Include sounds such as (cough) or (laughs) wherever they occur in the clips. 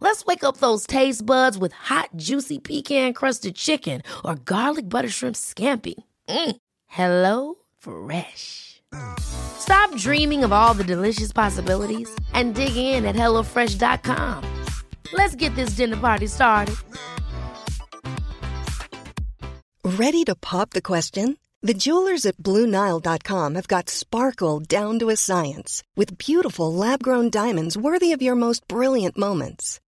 Let's wake up those taste buds with hot, juicy pecan crusted chicken or garlic butter shrimp scampi. Mm. Hello Fresh. Stop dreaming of all the delicious possibilities and dig in at HelloFresh.com. Let's get this dinner party started. Ready to pop the question? The jewelers at BlueNile.com have got sparkle down to a science with beautiful lab grown diamonds worthy of your most brilliant moments.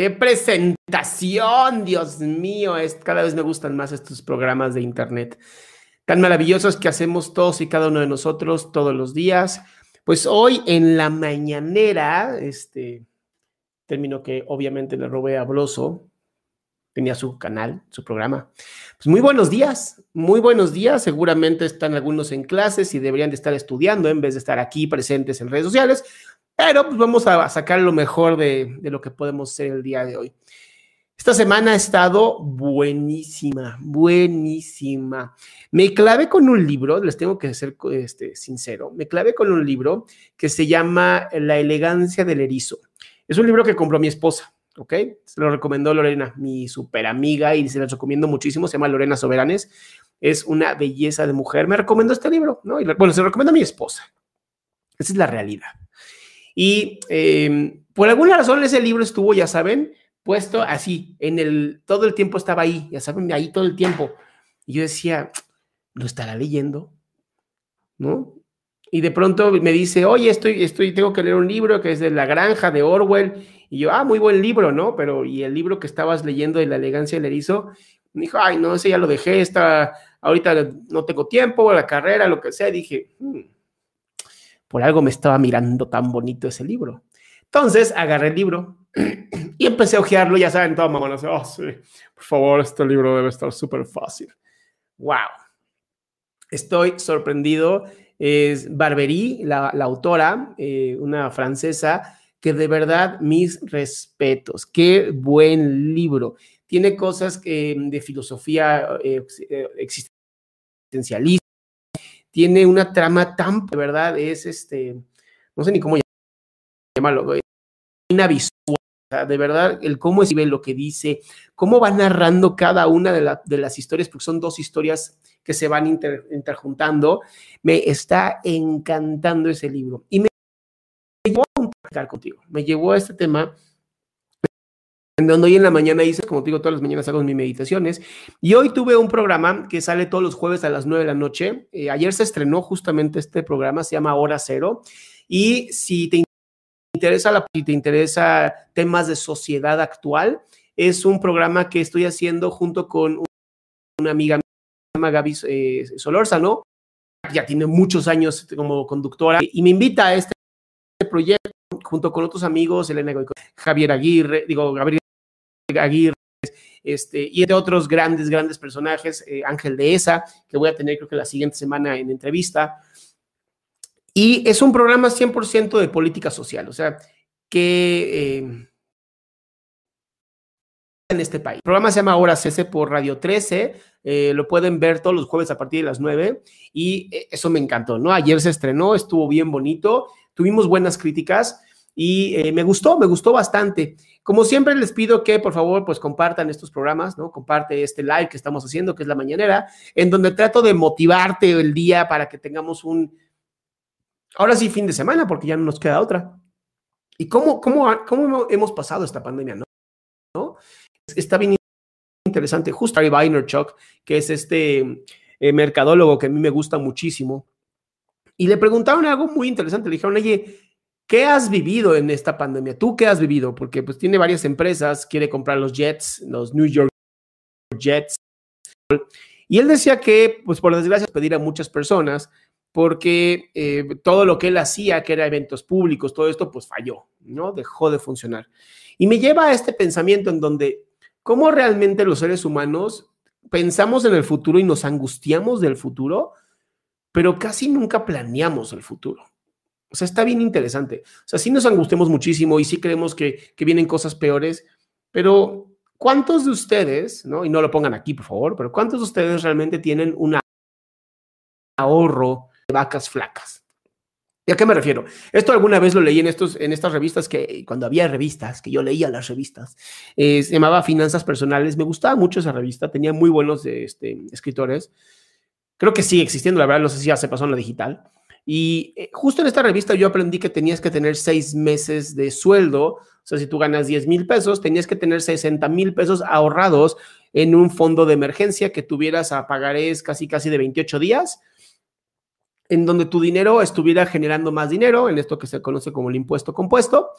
¡Qué presentación! Dios mío, cada vez me gustan más estos programas de Internet tan maravillosos que hacemos todos y cada uno de nosotros todos los días. Pues hoy en la mañanera, este término que obviamente le robé a Broso, tenía su canal, su programa. Pues muy buenos días, muy buenos días. Seguramente están algunos en clases y deberían de estar estudiando en vez de estar aquí presentes en redes sociales. Pero pues vamos a sacar lo mejor de, de lo que podemos hacer el día de hoy. Esta semana ha estado buenísima, buenísima. Me clavé con un libro, les tengo que ser este, sincero, me clavé con un libro que se llama La elegancia del erizo. Es un libro que compró mi esposa, ¿ok? Se lo recomendó Lorena, mi super amiga, y se lo recomiendo muchísimo, se llama Lorena Soberanes. Es una belleza de mujer. Me recomendó este libro, ¿no? Y, bueno, se lo recomendó a mi esposa. Esa es la realidad. Y eh, por alguna razón ese libro estuvo, ya saben, puesto así, en el, todo el tiempo estaba ahí, ya saben, ahí todo el tiempo. Y yo decía, ¿lo estará leyendo? ¿No? Y de pronto me dice, oye, estoy, estoy, tengo que leer un libro que es de La Granja de Orwell. Y yo, ah, muy buen libro, ¿no? Pero, y el libro que estabas leyendo de La elegancia del erizo, me dijo, ay, no, ese ya lo dejé, está, ahorita no tengo tiempo, la carrera, lo que sea. Y dije, hmm, por algo me estaba mirando tan bonito ese libro. Entonces agarré el libro (clears throat) y empecé a ojearlo, ya saben, todo mamá, oh, sí, por favor, este libro debe estar súper fácil. ¡Wow! Estoy sorprendido. Es Barbery, la, autora, eh, una francesa, que de verdad mis respetos. Qué buen libro. Tiene cosas que, de filosofía eh, existencialista. Tiene una trama tan, de verdad, es este, no sé ni cómo llamarlo, una visual de verdad, el cómo escribe lo que dice, cómo va narrando cada una de, la, de, las historias, porque son dos historias que se van inter, interjuntando, me está encantando ese libro. Y me llevó a contigo, me llevó a este tema donde hoy en la mañana hice, como te digo, todas las mañanas hago mis meditaciones, y hoy tuve un programa que sale todos los jueves a las 9 de la noche. Eh, ayer se estrenó justamente este programa, se llama Hora Cero, y si te interesa la, si te interesa temas de sociedad actual, es un programa que estoy haciendo junto con una amiga mía, llama Gaby eh, Solórzano, ya tiene muchos años como conductora, y me invita a este proyecto junto con otros amigos, Elena Javier Aguirre, digo, Gabriel Aguirre, este, y de otros grandes, grandes personajes, eh, Ángel de Esa, que voy a tener creo que la siguiente semana en entrevista. Y es un programa 100% de política social, o sea, que eh, en este país. El programa se llama Hora CS por Radio 13, eh, lo pueden ver todos los jueves a partir de las 9 y eso me encantó, ¿no? Ayer se estrenó, estuvo bien bonito, tuvimos buenas críticas y eh, me gustó, me gustó bastante. Como siempre les pido que por favor pues compartan estos programas, ¿no? Comparte este live que estamos haciendo, que es la mañanera, en donde trato de motivarte el día para que tengamos un, ahora sí, fin de semana, porque ya no nos queda otra. ¿Y cómo, cómo, cómo hemos pasado esta pandemia, no? ¿No? Está bien interesante. Justo Gary Vaynerchuk, que es este eh, mercadólogo que a mí me gusta muchísimo, y le preguntaron algo muy interesante. Le dijeron, oye, ¿qué has vivido en esta pandemia? ¿Tú qué has vivido? Porque pues tiene varias empresas, quiere comprar los Jets, los New York Jets. Y él decía que, pues por desgracia, pedir a muchas personas porque eh, todo lo que él hacía, que era eventos públicos, todo esto, pues falló, ¿no? Dejó de funcionar. Y me lleva a este pensamiento en donde, ¿cómo realmente los seres humanos pensamos en el futuro y nos angustiamos del futuro? pero casi nunca planeamos el futuro. O sea, está bien interesante. O sea, sí nos angustiamos muchísimo y sí creemos que, vienen cosas peores, pero ¿cuántos de ustedes, no? Y no lo pongan aquí, por favor, pero ¿cuántos de ustedes realmente tienen un ahorro de vacas flacas? ¿Y a qué me refiero? Esto alguna vez lo leí en, estos, en estas revistas que, cuando había revistas, que yo leía las revistas, eh, se llamaba Finanzas Personales. Me gustaba mucho esa revista, tenía muy buenos este, escritores. Creo que sigue existiendo, la verdad, no sé si ya se pasó en la digital. Y eh, justo en esta revista yo aprendí que tenías que tener seis meses de sueldo. O sea, si tú ganas 10 mil pesos, tenías que tener 60 mil pesos ahorrados en un fondo de emergencia que tuvieras a pagarés casi casi de 28 días, en donde tu dinero estuviera generando más dinero, en esto que se conoce como el impuesto compuesto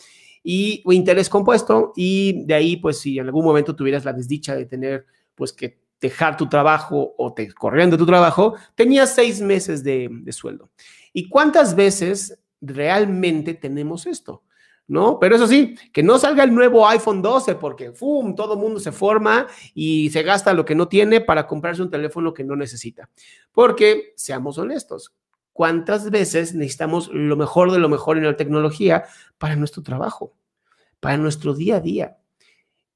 y o interés compuesto. Y de ahí, pues si en algún momento tuvieras la desdicha de tener, pues que dejar tu trabajo o te de tu trabajo, tenías seis meses de, sueldo. ¿Y cuántas veces realmente tenemos esto? ¿no? Pero eso sí, que no salga el nuevo iPhone 12 porque, ¡fum!, todo mundo se forma y se gasta lo que no tiene para comprarse un teléfono que no necesita. Porque, seamos honestos, ¿cuántas veces necesitamos lo mejor de lo mejor en la tecnología para nuestro trabajo, para nuestro día a día?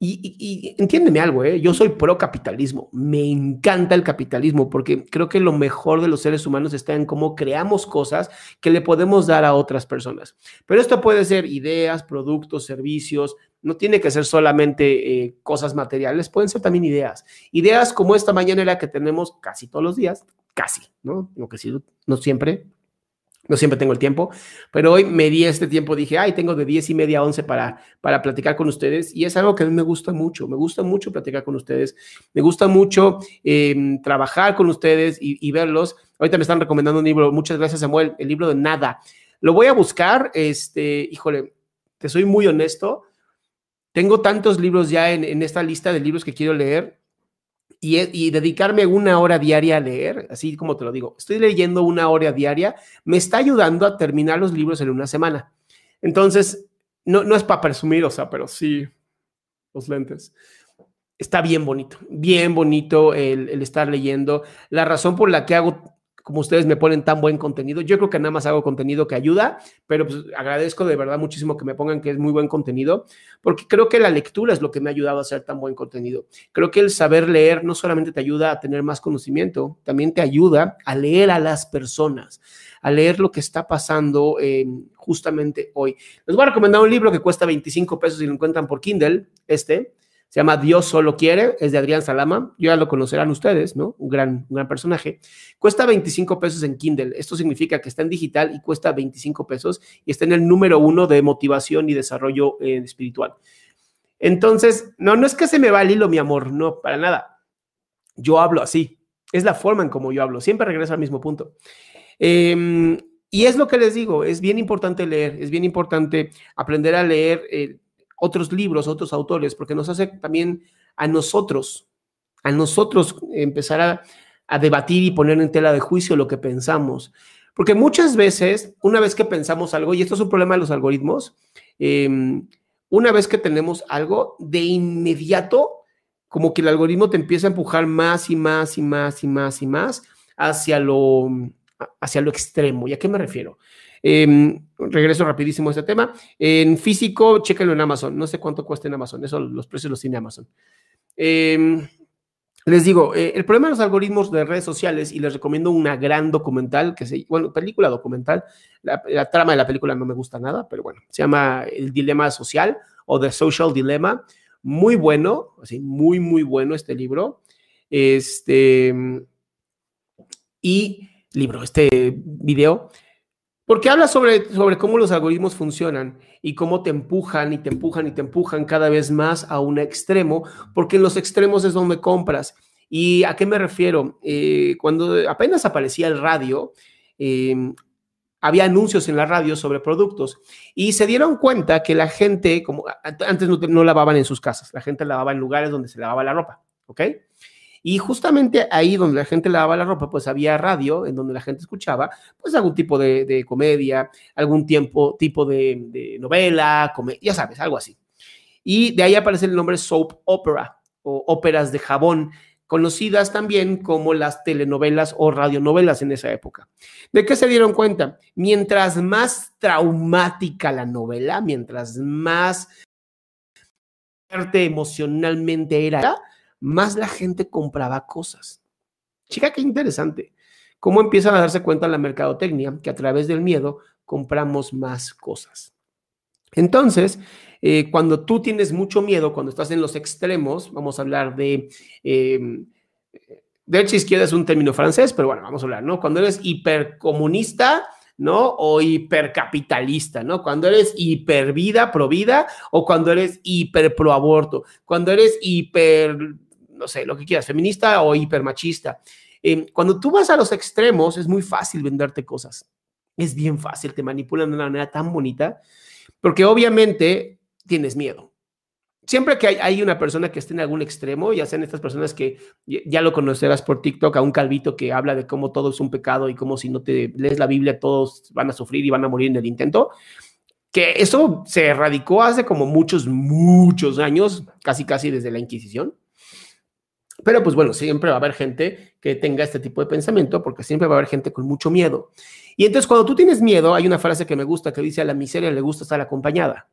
Y, entiéndeme algo, ¿eh? yo soy pro capitalismo, me encanta el capitalismo porque creo que lo mejor de los seres humanos está en cómo creamos cosas que le podemos dar a otras personas. Pero esto puede ser ideas, productos, servicios, no tiene que ser solamente eh, cosas materiales, pueden ser también ideas. Ideas como esta mañana la que tenemos casi todos los días, casi, ¿no? Lo que sí, no siempre, no siempre tengo el tiempo, pero hoy me di este tiempo, dije, ay, tengo de 10 y media a 11 para, para platicar con ustedes y es algo que a mí me gusta mucho, me gusta mucho platicar con ustedes, me gusta mucho em, trabajar con ustedes y, verlos. Ahorita me están recomendando un libro, muchas gracias Samuel, el libro de Nada. Lo voy a buscar, este, híjole, te soy muy honesto, tengo tantos libros ya en esta lista de libros que quiero leer y, dedicarme una hora diaria a leer, así como te lo digo, estoy leyendo una hora diaria, me está ayudando a terminar los libros en una semana. Entonces, no, no es para presumir, o sea, pero sí, los lentes. Está bien bonito, bien bonito el, el estar leyendo. La razón por la que hago como ustedes me ponen tan buen contenido. Yo creo que nada más hago contenido que ayuda, pero pues agradezco de verdad muchísimo que me pongan que es muy buen contenido, porque creo que la lectura es lo que me ha ayudado a hacer tan buen contenido. Creo que el saber leer no solamente te ayuda a tener más conocimiento, también te ayuda a leer a las personas, a leer lo que está pasando eh, justamente hoy. Les voy a recomendar un libro que cuesta 25 pesos y lo encuentran por Kindle, este se llama Dios solo quiere, es de Adrián Salama, ya lo conocerán ustedes, ¿no? Un gran, un gran personaje. Cuesta 25 pesos en Kindle, esto significa que está en digital y cuesta 25 pesos y está en el número uno de motivación y desarrollo eh, espiritual. Entonces, no, no es que se me va el hilo, mi amor, no, para nada. Yo hablo así, es la forma en como yo hablo, siempre regreso al mismo punto. Em, y es lo que les digo, es bien importante leer, es bien importante aprender a leer. Eh, otros libros, otros autores, porque nos hace también a nosotros, a nosotros empezar a, debatir y poner en tela de juicio lo que pensamos. Porque muchas veces, una vez que pensamos algo, y esto es un problema de los algoritmos, em, una vez que tenemos algo, de inmediato, como que el algoritmo te empieza a empujar más y más y más y más y más hacia lo, hacia lo extremo. ¿Y a qué me refiero? Em, regreso rapidísimo a este tema. En físico, chéquenlo en Amazon. No sé cuánto cuesta en Amazon. Eso los precios los tiene Amazon. Em, Les digo, eh, el problema de los algoritmos de redes sociales, y les recomiendo una gran documental, que se, bueno, película documental, la, la, trama de la película no me gusta nada, pero bueno, se llama El Dilema Social o The Social Dilemma, muy bueno, así, muy, muy bueno este libro, este, y libro, este video, porque habla sobre, sobre cómo los algoritmos funcionan y cómo te empujan y te empujan y te empujan cada vez más a un extremo, porque en los extremos es donde compras. ¿Y a qué me refiero? Eh, cuando apenas aparecía el radio, eh, había anuncios en la radio sobre productos y se dieron cuenta que la gente, como antes no, no, lavaban en sus casas, la gente lavaba en lugares donde se lavaba la ropa, ¿ok? Y justamente ahí donde la gente lavaba la ropa, pues había radio en donde la gente escuchaba, pues algún tipo de, comedia, algún tiempo, tipo de, de novela, ya sabes, algo así. Y de ahí aparece el nombre soap opera o óperas de jabón, conocidas también como las telenovelas o radionovelas en esa época. ¿De qué se dieron cuenta? Mientras más traumática la novela, mientras más fuerte emocionalmente era, más la gente compraba cosas. Chica, qué interesante. ¿Cómo empiezan a darse cuenta en la mercadotecnia que a través del miedo compramos más cosas? Entonces, eh, cuando tú tienes mucho miedo, cuando estás en los extremos, vamos a hablar de... Eh, derecha izquierda es un término francés, pero bueno, vamos a hablar, ¿no? Cuando eres hipercomunista, ¿no? O hipercapitalista, ¿no? Cuando eres hipervida, pro vida, o cuando eres hiper pro aborto, cuando eres hiper, no sé, lo que quieras, feminista o hipermachista. Eh, cuando tú vas a los extremos, es muy fácil venderte cosas. Es bien fácil, te manipulan de una manera tan bonita, porque obviamente tienes miedo. Siempre que hay, una persona que esté en algún extremo, ya sean estas personas que ya lo conocerás por TikTok, a un calvito que habla de cómo todo es un pecado y cómo si no te lees la Biblia todos van a sufrir y van a morir en el intento, que eso se erradicó hace como muchos, muchos años, casi, casi desde la Inquisición. Pero pues bueno, siempre va a haber gente que tenga este tipo de pensamiento porque siempre va a haber gente con mucho miedo. Y entonces cuando tú tienes miedo, hay una frase que me gusta que dice a la miseria le gusta estar acompañada.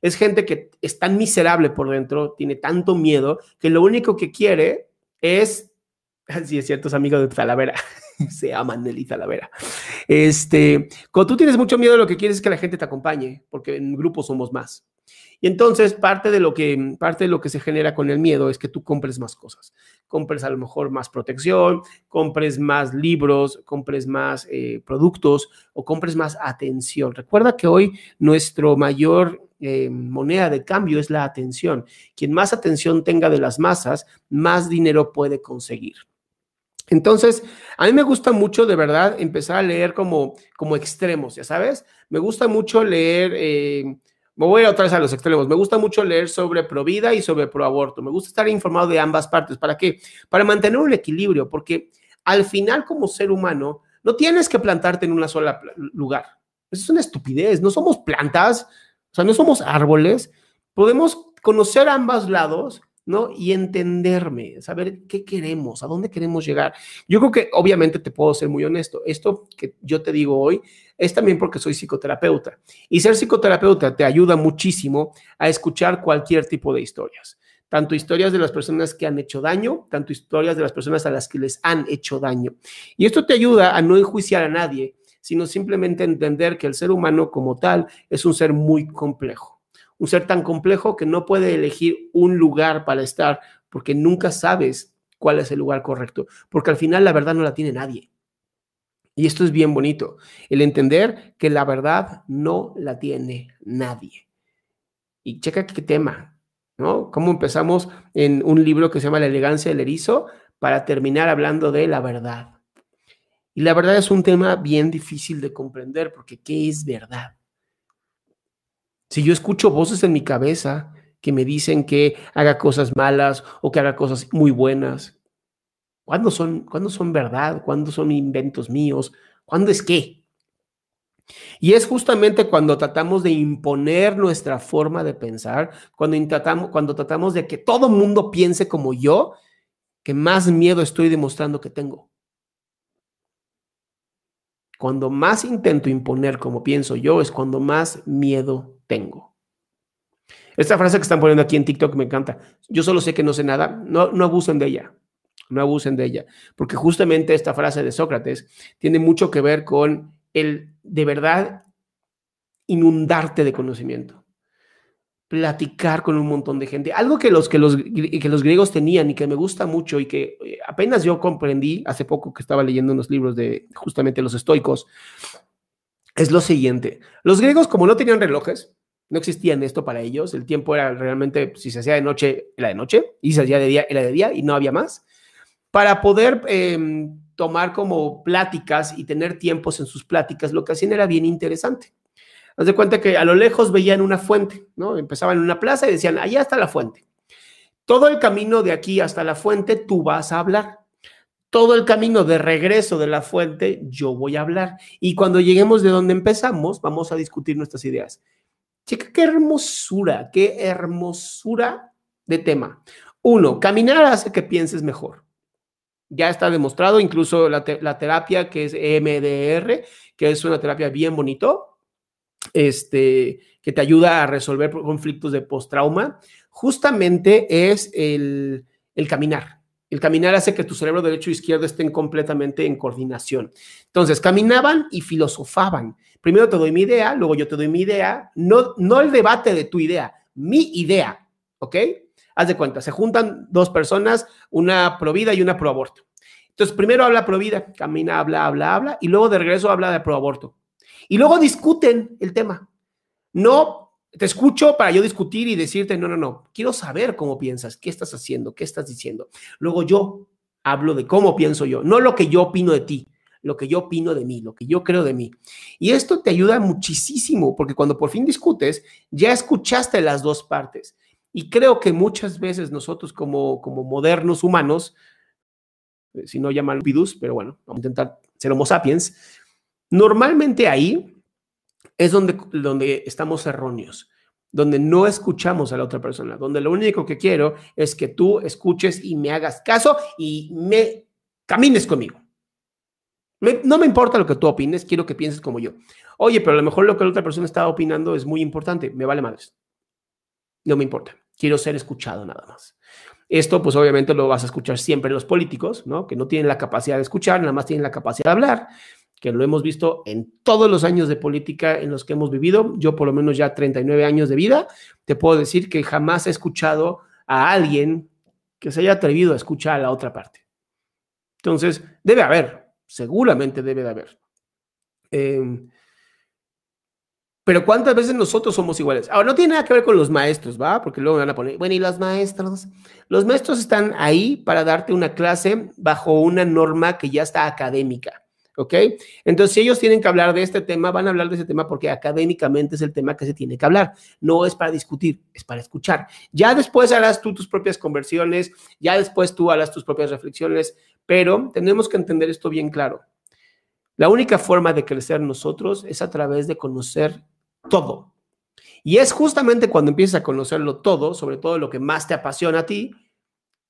Es gente que es tan miserable por dentro, tiene tanto miedo, que lo único que quiere es, (laughs) si es cierto, es amigo de Talavera, (laughs) se llama Nelly Talavera. Este, cuando tú tienes mucho miedo, lo que quieres es que la gente te acompañe, porque en grupo somos más. Y entonces parte de lo que parte de lo que se genera con el miedo es que tú compres más cosas. Compres a lo mejor más protección, compres más libros, compres más eh, productos o compres más atención. Recuerda que hoy nuestro mayor eh, moneda de cambio es la atención. Quien más atención tenga de las masas, más dinero puede conseguir. Entonces, a mí me gusta mucho, de verdad, empezar a leer como, como extremos, ya sabes. Me gusta mucho leer, eh, me voy a otra vez a los extremos, me gusta mucho leer sobre pro vida y sobre pro aborto. Me gusta estar informado de ambas partes. ¿Para qué? Para mantener un equilibrio, porque al final como ser humano, no tienes que plantarte en una sola lugar. Es una estupidez. No somos plantas, o sea, no somos árboles. Podemos conocer ambos lados ¿no? Y entenderme, saber qué queremos, a dónde queremos llegar. Yo creo que obviamente te puedo ser muy honesto. Esto que yo te digo hoy es también porque soy psicoterapeuta. Y ser psicoterapeuta te ayuda muchísimo a escuchar cualquier tipo de historias. Tanto historias de las personas que han hecho daño, tanto historias de las personas a las que les han hecho daño. Y esto te ayuda a no enjuiciar a nadie, sino simplemente entender que el ser humano como tal es un ser muy complejo un ser tan complejo que no puede elegir un lugar para estar porque nunca sabes cuál es el lugar correcto, porque al final la verdad no la tiene nadie. Y esto es bien bonito, el entender que la verdad no la tiene nadie. Y checa qué tema, ¿no? Cómo empezamos en un libro que se llama La elegancia del erizo para terminar hablando de la verdad. Y la verdad es un tema bien difícil de comprender porque ¿qué es verdad? Si yo escucho voces en mi cabeza que me dicen que haga cosas malas o que haga cosas muy buenas, ¿cuándo son, ¿cuándo son verdad? ¿Cuándo son inventos míos? ¿Cuándo es qué? Y es justamente cuando tratamos de imponer nuestra forma de pensar, cuando tratamos, cuando tratamos de que todo mundo piense como yo, que más miedo estoy demostrando que tengo. Cuando más intento imponer como pienso yo, es cuando más miedo tengo. Esta frase que están poniendo aquí en TikTok me encanta. Yo solo sé que no sé nada. No, no abusen de ella. no abusen de ella, porque justamente esta frase de Sócrates tiene mucho que ver con el de verdad inundarte de conocimiento, platicar con un montón de gente. Algo que los, que los, que los griegos tenían y que me gusta mucho y que eh, apenas yo comprendí hace poco que estaba leyendo unos libros de justamente los estoicos, es lo siguiente. Los griegos, como no tenían relojes, no existían esto para ellos, el tiempo era realmente, si se hacía de noche, era de noche, y se hacía de día, era de día, y no había más. Para poder em, tomar como pláticas y tener tiempos en sus pláticas, lo que hacían era bien interesante. Haz de cuenta que a lo lejos veían una fuente, ¿no? Empezaban en una plaza y decían, allá está la fuente. Todo el camino de aquí hasta la fuente tú vas a hablar. Todo el camino de regreso de la fuente yo voy a hablar. Y cuando lleguemos de donde empezamos, vamos a discutir nuestras ideas. Chica, qué hermosura, qué hermosura de tema. Uno, caminar hace que pienses mejor. Ya está demostrado, incluso la, terapia que es EMDR, que es una terapia bien bonito, este, que te ayuda a resolver conflictos de post-trauma, justamente es el caminar. El caminar hace que tu cerebro derecho e izquierdo estén completamente en coordinación. Entonces, caminaban y filosofaban. Primero te doy mi idea, luego yo te doy mi idea, no, no el debate de tu idea, mi idea, ¿ok? Haz de cuenta, se juntan dos personas, una pro vida y una pro aborto. Entonces, primero habla pro vida, camina, habla, habla, habla, y luego de regreso habla de pro aborto. Y luego discuten el tema. No te escucho para yo discutir y decirte, no, no, no, quiero saber cómo piensas, qué estás haciendo, qué estás diciendo. Luego yo hablo de cómo pienso yo, no lo que yo opino de ti, lo que yo opino de mí, lo que yo creo de mí. Y esto te ayuda muchísimo, porque cuando por fin discutes, ya escuchaste las dos partes. Y creo que muchas veces nosotros como, como modernos humanos, eh, si no llaman pidus, pero bueno, vamos a intentar ser homo sapiens, Normalmente ahí es donde, donde estamos erróneos, donde no escuchamos a la otra persona, donde lo único que quiero es que tú escuches y me hagas caso y me camines conmigo. no me importa lo que tú opines, quiero que pienses como yo. Oye, pero a lo mejor lo que la otra persona está opinando es muy importante, me vale madres. No me importa, quiero ser escuchado nada más. Esto, pues obviamente lo vas a escuchar siempre los políticos, ¿no? Que no tienen la capacidad de escuchar, nada más tienen la capacidad de hablar que lo hemos visto en todos los años de política en los que hemos vivido. Yo por lo menos ya 39 años de vida, te puedo decir que jamás he escuchado a alguien que se haya atrevido a escuchar a la otra parte. Entonces, debe haber, seguramente debe de haber. Em, pero ¿cuántas veces nosotros somos iguales? Ahora, no tiene nada que ver con los maestros, ¿va? Porque luego me van a poner, bueno, ¿y los maestros? Los maestros están ahí para darte una clase bajo una norma que ya está académica. ¿ok? Entonces, si ellos tienen que hablar de este tema, van a hablar de ese tema porque académicamente es el tema que se tiene que hablar. No es para discutir, es para escuchar. Ya después harás tú tus propias conversiones, ya después tú harás tus propias reflexiones, pero tenemos que entender esto bien claro. La única forma de crecer nosotros es a través de conocer todo. Y es justamente cuando empiezas a conocerlo todo, sobre todo lo que más te apasiona a ti,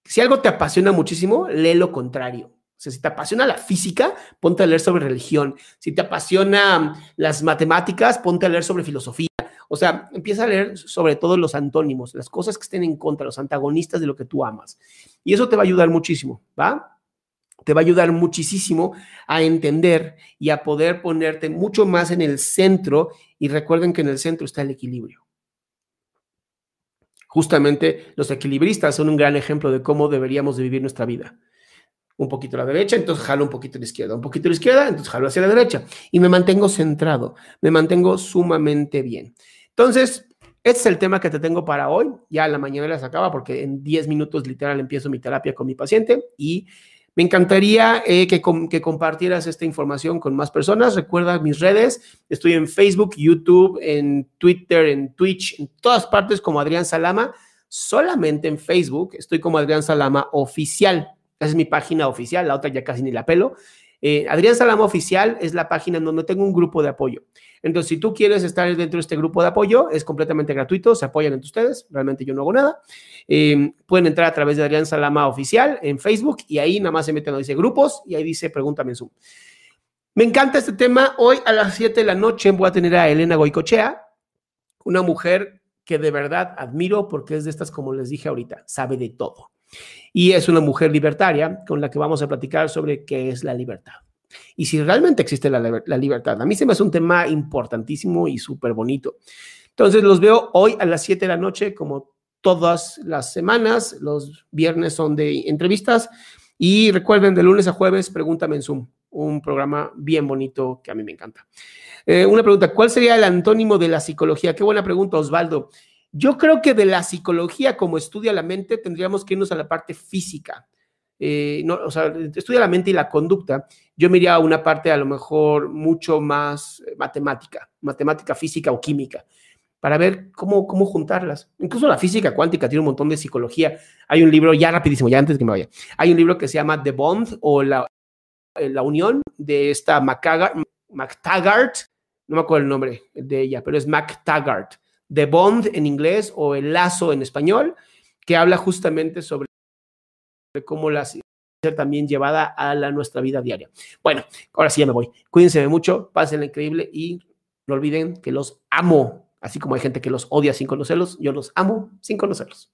si algo te apasiona muchísimo, lee lo contrario si te apasiona la física, ponte a leer sobre religión. Si te apasiona las matemáticas, ponte a leer sobre filosofía. O sea, empieza a leer sobre todo los antónimos, las cosas que estén en contra, los antagonistas de lo que tú amas. Y eso te va a ayudar muchísimo, ¿va? Te va a ayudar muchísimo a entender y a poder ponerte mucho más en el centro. Y recuerden que en el centro está el equilibrio. Justamente los equilibristas son un gran ejemplo de cómo deberíamos de vivir nuestra vida un poquito a la derecha, entonces jalo un poquito a la izquierda, un poquito a la izquierda, entonces jalo hacia la derecha y me mantengo centrado, me mantengo sumamente bien. Entonces, este es el tema que te tengo para hoy. Ya la mañana las acaba porque en 10 minutos literal empiezo mi terapia con mi paciente y me encantaría eh, que, compartieras esta información con más personas. Recuerda mis redes. Estoy en Facebook, YouTube, en Twitter, en Twitch, en todas partes como Adrián Salama. Solamente en Facebook estoy como Adrián Salama Oficial. Esa es mi página oficial, la otra ya casi ni la pelo. Eh, Adrián Salama Oficial es la página donde tengo un grupo de apoyo. Entonces, si tú quieres estar dentro de este grupo de apoyo, es completamente gratuito, se apoyan entre ustedes, realmente yo no hago nada. Eh, pueden entrar a través de Adrián Salama Oficial en Facebook y ahí nada más se meten, dice grupos y ahí dice pregúntame en Zoom. Me encanta este tema. Hoy a las 7 de la noche voy a tener a Elena Goicochea, una mujer que de verdad admiro porque es de estas, como les dije ahorita, sabe de todo. Y es una mujer libertaria con la que vamos a platicar sobre qué es la libertad. Y si realmente existe la, libertad. A mí se me hace un tema importantísimo y súper bonito. Entonces los veo hoy a las 7 de la noche, como todas las semanas. Los viernes son de entrevistas. Y recuerden, de lunes a jueves, pregúntame en Zoom, un programa bien bonito que a mí me encanta. Eh, una pregunta, ¿cuál sería el antónimo de la psicología? Qué buena pregunta, Osvaldo. Yo creo que de la psicología, como estudia la mente, tendríamos que irnos a la parte física. Eh, no, o sea, estudia la mente y la conducta. Yo me iría a una parte a lo mejor mucho más eh, matemática, matemática física o química para ver cómo, cómo juntarlas. Incluso la física cuántica tiene un montón de psicología. Hay un libro, ya rapidísimo, ya antes que me vaya, hay un libro que se llama The Bond o la, eh, la unión de esta McTaggart, no me acuerdo el nombre de ella, pero es McTaggart. The Bond en inglés o el lazo en español, que habla justamente sobre cómo la ser también llevada a la, nuestra vida diaria. Bueno, ahora sí ya me voy. Cuídense mucho, pásenla increíble y no olviden que los amo. Así como hay gente que los odia sin conocerlos, yo los amo sin conocerlos.